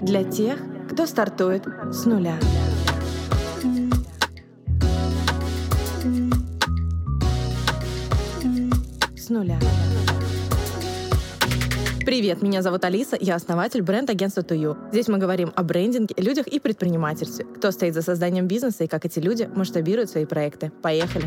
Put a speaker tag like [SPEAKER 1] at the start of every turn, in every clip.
[SPEAKER 1] для тех, кто стартует с нуля. С нуля. Привет, меня зовут Алиса, я основатель бренд-агентства Тую. Здесь мы говорим о брендинге, людях и предпринимательстве. Кто стоит за созданием бизнеса и как эти люди масштабируют свои проекты. Поехали!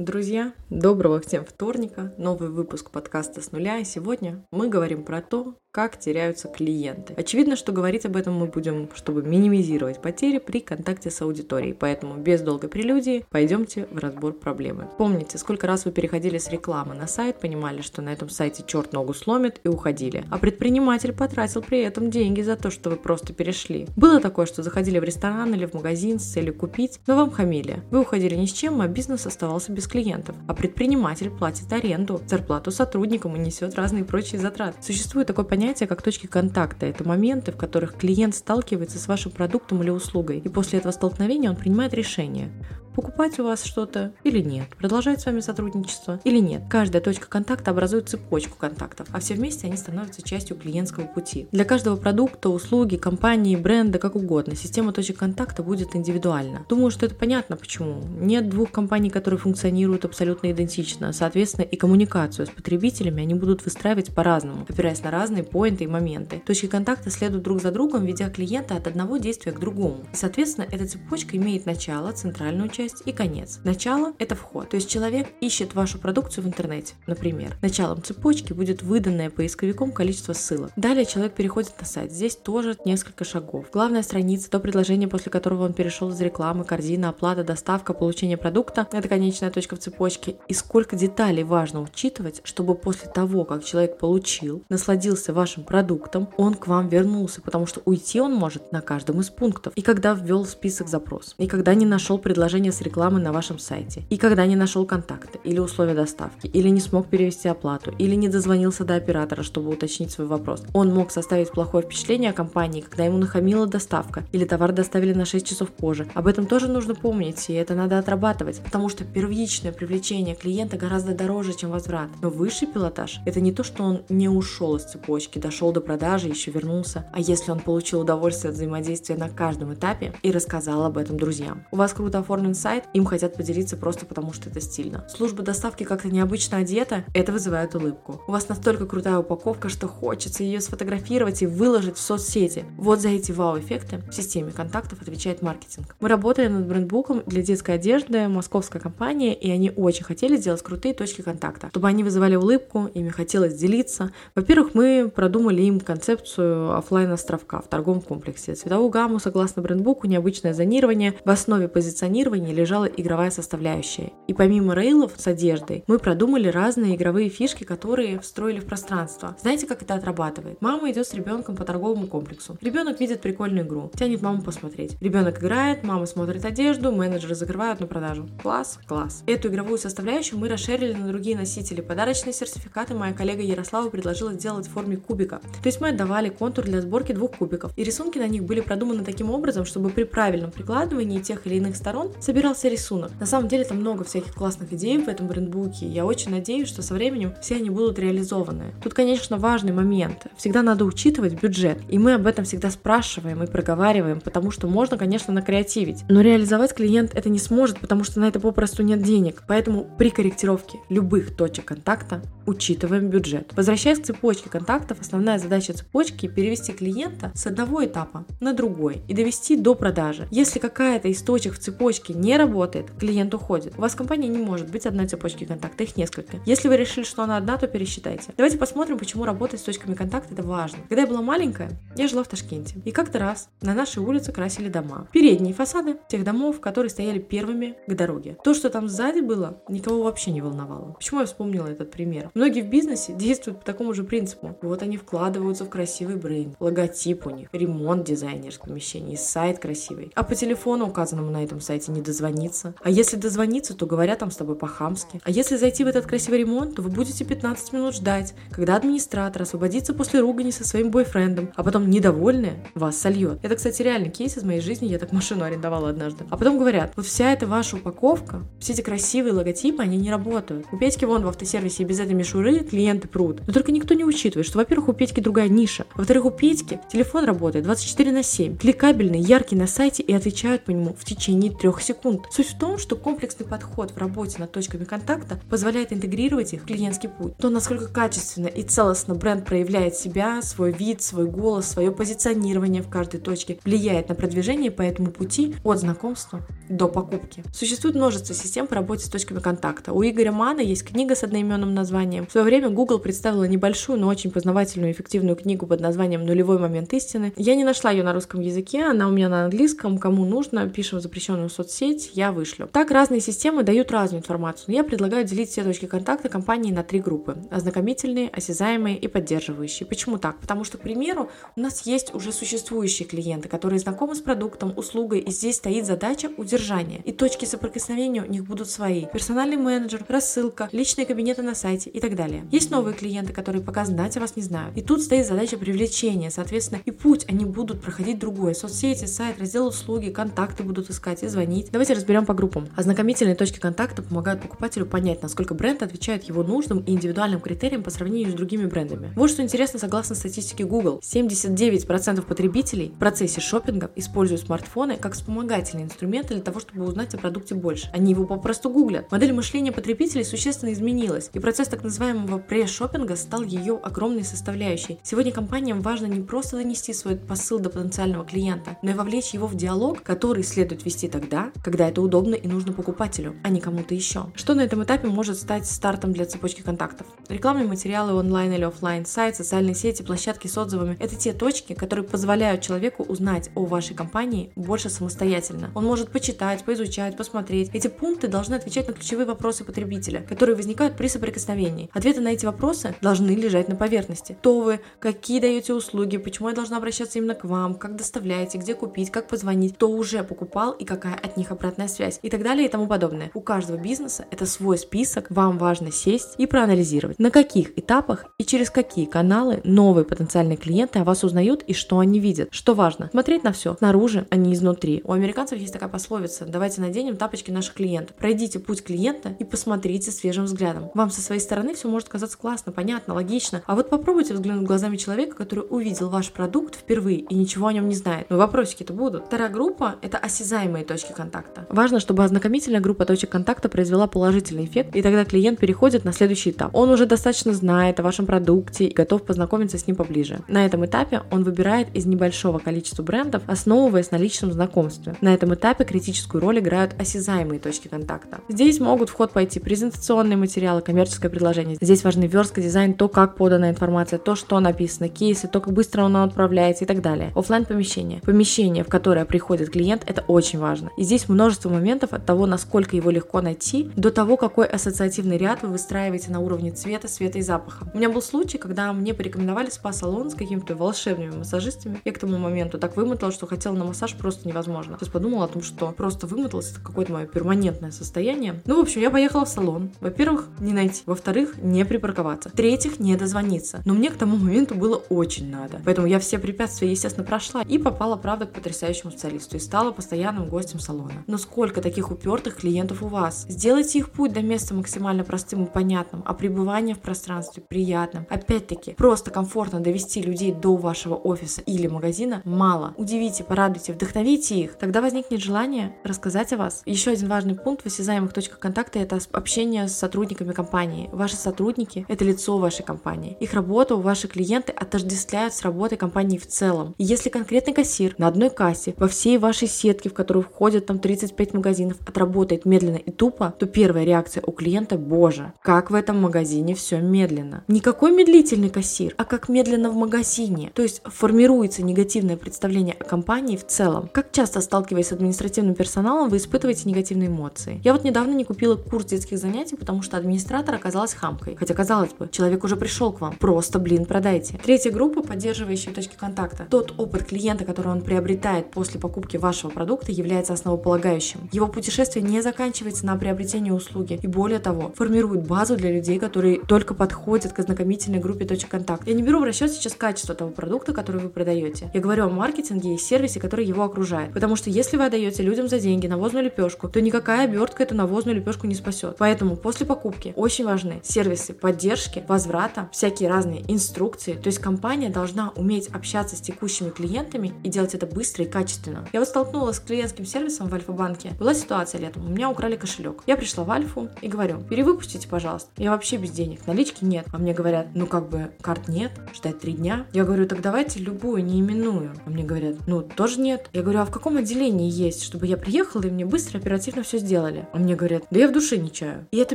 [SPEAKER 1] Друзья, доброго всем вторника, новый выпуск подкаста с нуля, и сегодня мы говорим про то, как теряются клиенты. Очевидно, что говорить об этом мы будем, чтобы минимизировать потери при контакте с аудиторией, поэтому без долгой прелюдии пойдемте в разбор проблемы. Помните, сколько раз вы переходили с рекламы на сайт, понимали, что на этом сайте черт ногу сломит и уходили, а предприниматель потратил при этом деньги за то, что вы просто перешли. Было такое, что заходили в ресторан или в магазин с целью купить, но вам хамили. Вы уходили ни с чем, а бизнес оставался без клиентов, а предприниматель платит аренду, зарплату сотрудникам и несет разные прочие затраты. Существует такой понятие понятие как точки контакта. Это моменты, в которых клиент сталкивается с вашим продуктом или услугой, и после этого столкновения он принимает решение покупать у вас что-то или нет, продолжать с вами сотрудничество или нет. Каждая точка контакта образует цепочку контактов, а все вместе они становятся частью клиентского пути. Для каждого продукта, услуги, компании, бренда, как угодно, система точек контакта будет индивидуальна. Думаю, что это понятно почему. Нет двух компаний, которые функционируют абсолютно идентично, соответственно и коммуникацию с потребителями они будут выстраивать по-разному, опираясь на разные поинты и моменты. Точки контакта следуют друг за другом, ведя клиента от одного действия к другому. Соответственно, эта цепочка имеет начало, центральную часть часть и конец. Начало – это вход. То есть человек ищет вашу продукцию в интернете, например. Началом цепочки будет выданное поисковиком количество ссылок. Далее человек переходит на сайт. Здесь тоже несколько шагов. Главная страница, то предложение, после которого он перешел из рекламы, корзина, оплата, доставка, получение продукта – это конечная точка в цепочке. И сколько деталей важно учитывать, чтобы после того, как человек получил, насладился вашим продуктом, он к вам вернулся, потому что уйти он может на каждом из пунктов. И когда ввел список запрос, и когда не нашел предложение с рекламы на вашем сайте. И когда не нашел контакты или условия доставки, или не смог перевести оплату, или не дозвонился до оператора, чтобы уточнить свой вопрос. Он мог составить плохое впечатление о компании, когда ему нахамила доставка, или товар доставили на 6 часов позже. Об этом тоже нужно помнить, и это надо отрабатывать, потому что первичное привлечение клиента гораздо дороже, чем возврат. Но высший пилотаж – это не то, что он не ушел из цепочки, дошел до продажи, еще вернулся, а если он получил удовольствие от взаимодействия на каждом этапе и рассказал об этом друзьям. У вас круто оформлен сайт, им хотят поделиться просто потому, что это стильно. Служба доставки как-то необычно одета, это вызывает улыбку. У вас настолько крутая упаковка, что хочется ее сфотографировать и выложить в соцсети. Вот за эти вау-эффекты в системе контактов отвечает маркетинг. Мы работали над брендбуком для детской одежды, московская компания, и они очень хотели сделать крутые точки контакта, чтобы они вызывали улыбку, ими хотелось делиться. Во-первых, мы продумали им концепцию офлайн островка в торговом комплексе. Цветовую гамму, согласно брендбуку, необычное зонирование. В основе позиционирования лежала игровая составляющая. И помимо рейлов с одеждой, мы продумали разные игровые фишки, которые встроили в пространство. Знаете, как это отрабатывает? Мама идет с ребенком по торговому комплексу. Ребенок видит прикольную игру, тянет маму посмотреть. Ребенок играет, мама смотрит одежду, менеджеры закрывают на продажу. Класс, класс. Эту игровую составляющую мы расширили на другие носители. Подарочные сертификаты моя коллега Ярослава предложила сделать в форме кубика. То есть мы отдавали контур для сборки двух кубиков. И рисунки на них были продуманы таким образом, чтобы при правильном прикладывании тех или иных сторон собирать собирался рисунок. На самом деле там много всяких классных идей в этом брендбуке. Я очень надеюсь, что со временем все они будут реализованы. Тут, конечно, важный момент. Всегда надо учитывать бюджет. И мы об этом всегда спрашиваем и проговариваем, потому что можно, конечно, накреативить. Но реализовать клиент это не сможет, потому что на это попросту нет денег. Поэтому при корректировке любых точек контакта учитываем бюджет. Возвращаясь к цепочке контактов, основная задача цепочки – перевести клиента с одного этапа на другой и довести до продажи. Если какая-то из точек в цепочке не не работает, клиент уходит. У вас компания не может быть одной цепочки контакта, их несколько. Если вы решили, что она одна, то пересчитайте. Давайте посмотрим, почему работать с точками контакта это важно. Когда я была маленькая, я жила в Ташкенте. И как-то раз на нашей улице красили дома. Передние фасады тех домов, которые стояли первыми к дороге. То, что там сзади было, никого вообще не волновало. Почему я вспомнила этот пример? Многие в бизнесе действуют по такому же принципу. Вот они вкладываются в красивый бренд, логотип у них, ремонт дизайнер помещений, сайт красивый. А по телефону, указанному на этом сайте, не дозвониться дозвониться. А если дозвониться, то говорят там с тобой по-хамски. А если зайти в этот красивый ремонт, то вы будете 15 минут ждать, когда администратор освободится после ругани со своим бойфрендом, а потом недовольная вас сольет. Это, кстати, реальный кейс из моей жизни, я так машину арендовала однажды. А потом говорят, вот вся эта ваша упаковка, все эти красивые логотипы, они не работают. У Петьки вон в автосервисе без этой мишуры клиенты прут. Но только никто не учитывает, что, во-первых, у Петьки другая ниша. Во-вторых, у Петьки телефон работает 24 на 7. Кликабельный, яркий на сайте и отвечают по нему в течение трех секунд. Суть в том, что комплексный подход в работе над точками контакта позволяет интегрировать их в клиентский путь. То, насколько качественно и целостно бренд проявляет себя, свой вид, свой голос, свое позиционирование в каждой точке, влияет на продвижение по этому пути от знакомства до покупки. Существует множество систем по работе с точками контакта. У Игоря Мана есть книга с одноименным названием. В свое время Google представила небольшую, но очень познавательную эффективную книгу под названием «Нулевой момент истины». Я не нашла ее на русском языке, она у меня на английском. Кому нужно, пишем в запрещенную соцсеть, я вышлю. Так разные системы дают разную информацию, но я предлагаю делить все точки контакта компании на три группы. Ознакомительные, осязаемые и поддерживающие. Почему так? Потому что, к примеру, у нас есть уже существующие клиенты, которые знакомы с продуктом, услугой, и здесь стоит задача удержания. И точки соприкосновения у них будут свои. Персональный менеджер, рассылка, личные кабинеты на сайте и так далее. Есть новые клиенты, которые пока знать о вас не знают. И тут стоит задача привлечения, соответственно, и путь они будут проходить другой. Соцсети, сайт, раздел услуги, контакты будут искать и звонить. Давайте разберем по группам. Ознакомительные точки контакта помогают покупателю понять, насколько бренд отвечает его нужным и индивидуальным критериям по сравнению с другими брендами. Вот что интересно, согласно статистике Google, 79% потребителей в процессе шопинга используют смартфоны как вспомогательный инструмент для того, чтобы узнать о продукте больше. Они его попросту гуглят. Модель мышления потребителей существенно изменилась, и процесс так называемого пресс-шопинга стал ее огромной составляющей. Сегодня компаниям важно не просто донести свой посыл до потенциального клиента, но и вовлечь его в диалог, который следует вести тогда, когда это удобно и нужно покупателю, а не кому-то еще. Что на этом этапе может стать стартом для цепочки контактов? Рекламные материалы онлайн или офлайн, сайт, социальные сети, площадки с отзывами – это те точки, которые позволяют человеку узнать о вашей компании больше самостоятельно. Он может почитать, поизучать, посмотреть. Эти пункты должны отвечать на ключевые вопросы потребителя, которые возникают при соприкосновении. Ответы на эти вопросы должны лежать на поверхности. Кто вы, какие даете услуги, почему я должна обращаться именно к вам, как доставляете, где купить, как позвонить, кто уже покупал и какая от них связь и так далее и тому подобное. У каждого бизнеса это свой список, вам важно сесть и проанализировать, на каких этапах и через какие каналы новые потенциальные клиенты о вас узнают и что они видят. Что важно? Смотреть на все снаружи, а не изнутри. У американцев есть такая пословица «давайте наденем тапочки наших клиентов». Пройдите путь клиента и посмотрите свежим взглядом. Вам со своей стороны все может казаться классно, понятно, логично, а вот попробуйте взглянуть глазами человека, который увидел ваш продукт впервые и ничего о нем не знает. Но вопросики-то будут. Вторая группа – это осязаемые точки контакта. Важно, чтобы ознакомительная группа точек контакта произвела положительный эффект, и тогда клиент переходит на следующий этап. Он уже достаточно знает о вашем продукте и готов познакомиться с ним поближе. На этом этапе он выбирает из небольшого количества брендов, основываясь на личном знакомстве. На этом этапе критическую роль играют осязаемые точки контакта. Здесь могут в ход пойти презентационные материалы, коммерческое предложение. Здесь важны верстка, дизайн, то, как подана информация, то, что написано, кейсы, то, как быстро он отправляется и так далее. Оффлайн помещение. Помещение, в которое приходит клиент, это очень важно. И здесь множество моментов от того, насколько его легко найти, до того, какой ассоциативный ряд вы выстраиваете на уровне цвета, света и запаха. У меня был случай, когда мне порекомендовали спа-салон с какими-то волшебными массажистами. Я к тому моменту так вымотала, что хотела на массаж просто невозможно. Сейчас подумала о том, что просто вымоталась, это какое-то мое перманентное состояние. Ну, в общем, я поехала в салон. Во-первых, не найти. Во-вторых, не припарковаться. В-третьих, не дозвониться. Но мне к тому моменту было очень надо. Поэтому я все препятствия, естественно, прошла и попала, правда, к потрясающему специалисту и стала постоянным гостем салона. Но сколько таких упертых клиентов у вас? Сделайте их путь до места максимально простым и понятным, а пребывание в пространстве приятным. Опять-таки, просто комфортно довести людей до вашего офиса или магазина мало. Удивите, порадуйте, вдохновите их. Тогда возникнет желание рассказать о вас. Еще один важный пункт в осязаемых точках контакта – это общение с сотрудниками компании. Ваши сотрудники – это лицо вашей компании. Их работу ваши клиенты отождествляют с работой компании в целом. И если конкретный кассир на одной кассе во всей вашей сетке, в которую входят там 35 магазинов, отработает медленно и тупо, то первая реакция у клиента – боже, как в этом магазине все медленно. Никакой медлительный кассир, а как медленно в магазине. То есть формируется негативное представление о компании в целом. Как часто, сталкиваясь с административным персоналом, вы испытываете негативные эмоции? Я вот недавно не купила курс детских занятий, потому что администратор оказалась хамкой. Хотя, казалось бы, человек уже пришел к вам. Просто, блин, продайте. Третья группа, поддерживающие точки контакта. Тот опыт клиента, который он приобретает после покупки вашего продукта, является основополагающим
[SPEAKER 2] основополагающим. Его путешествие не заканчивается на приобретении услуги и более того, формирует базу для людей, которые только подходят к ознакомительной группе точек контакта. Я не беру в расчет сейчас качество того продукта, который вы продаете. Я говорю о маркетинге и сервисе, который его окружает. Потому что если вы отдаете людям за деньги навозную лепешку, то никакая обертка эту навозную лепешку не спасет. Поэтому после покупки очень важны сервисы поддержки, возврата, всякие разные инструкции. То есть компания должна уметь общаться с текущими клиентами и делать это быстро и качественно. Я вот столкнулась с клиентским сервисом в Альфа-банке. Была ситуация летом, у меня украли кошелек. Я пришла в Альфу и говорю, перевыпустите, пожалуйста. Я вообще без денег, налички нет. А мне говорят, ну как бы карт нет, ждать три дня. Я говорю, так давайте любую, не именную. А мне говорят, ну тоже нет. Я говорю, а в каком отделении есть, чтобы я приехала и мне быстро, оперативно все сделали? А мне говорят, да я в душе не чаю. И это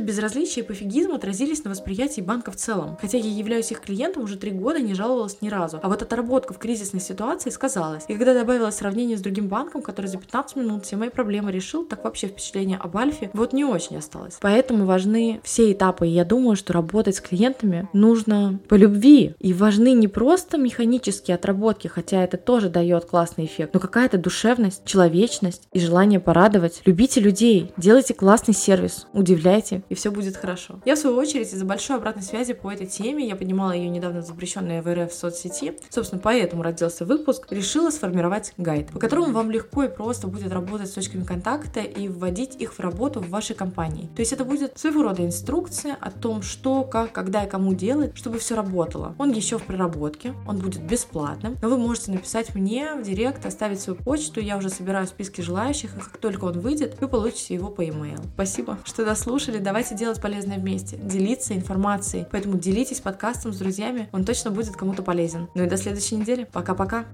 [SPEAKER 2] безразличие и пофигизм отразились на восприятии банка в целом. Хотя я являюсь их клиентом уже три года, не жаловалась ни разу. А вот отработка в кризисной ситуации сказалась. И когда добавила сравнение с другим банком, который за 15 минут все мои проблемы решил, так вообще впечатление об Альфе вот не очень осталось. Поэтому важны все этапы. И я думаю, что работать с клиентами нужно по любви. И важны не просто механические отработки, хотя это тоже дает классный эффект, но какая-то душевность, человечность и желание порадовать. Любите людей, делайте классный сервис, удивляйте, и все будет хорошо. Я, в свою очередь, из-за большой обратной связи по этой теме, я поднимала ее недавно запрещенной в РФ в соцсети, собственно, поэтому родился выпуск, решила сформировать гайд, по которому вам легко и просто будет работать с точками контакта и вводить их в работу в вашей компании. То есть это будет своего рода инструкция о том, что, как, когда и кому делать, чтобы все работало. Он еще в проработке, он будет бесплатным, но вы можете написать мне в директ, оставить свою почту, я уже собираю списки желающих, и как только он выйдет, вы получите его по e-mail. Спасибо, что дослушали, давайте делать полезное вместе, делиться информацией, поэтому делитесь подкастом с друзьями, он точно будет кому-то полезен. Ну и до следующей недели, пока-пока!